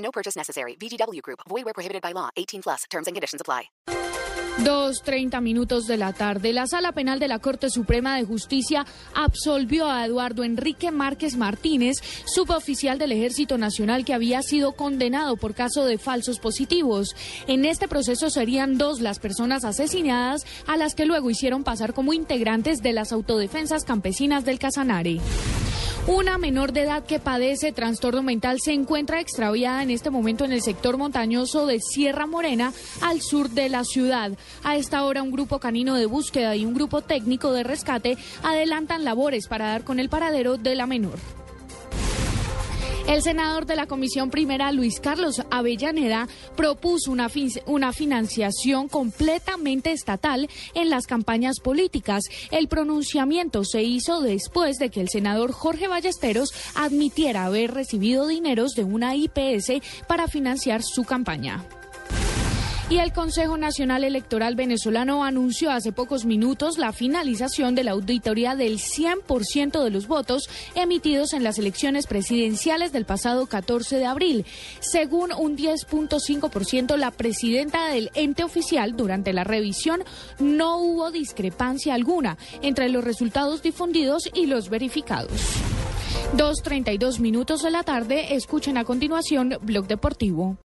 No purchase necessary. VGW Group. Void where prohibited by law. 18 plus. Terms and conditions apply. Dos treinta minutos de la tarde, la Sala Penal de la Corte Suprema de Justicia absolvió a Eduardo Enrique Márquez Martínez, suboficial del Ejército Nacional que había sido condenado por caso de falsos positivos. En este proceso serían dos las personas asesinadas a las que luego hicieron pasar como integrantes de las autodefensas campesinas del Casanare. Una menor de edad que padece trastorno mental se encuentra extraviada en este momento en el sector montañoso de Sierra Morena, al sur de la ciudad. A esta hora, un grupo canino de búsqueda y un grupo técnico de rescate adelantan labores para dar con el paradero de la menor. El senador de la Comisión Primera, Luis Carlos Avellaneda, propuso una, una, financiación completamente estatal en las campañas políticas. El pronunciamiento se hizo después de que el senador Jorge Ballesteros admitiera haber recibido dineros de una IPS para financiar su campaña. Y el Consejo Nacional Electoral venezolano anunció hace pocos minutos la finalización de la auditoría del 100% de los votos emitidos en las elecciones presidenciales del pasado 14 de abril. Según un 10.5%, la presidenta del ente oficial durante la revisión no hubo discrepancia alguna entre los resultados difundidos y los verificados. 2.32 minutos de la tarde, escuchen a continuación Blog Deportivo.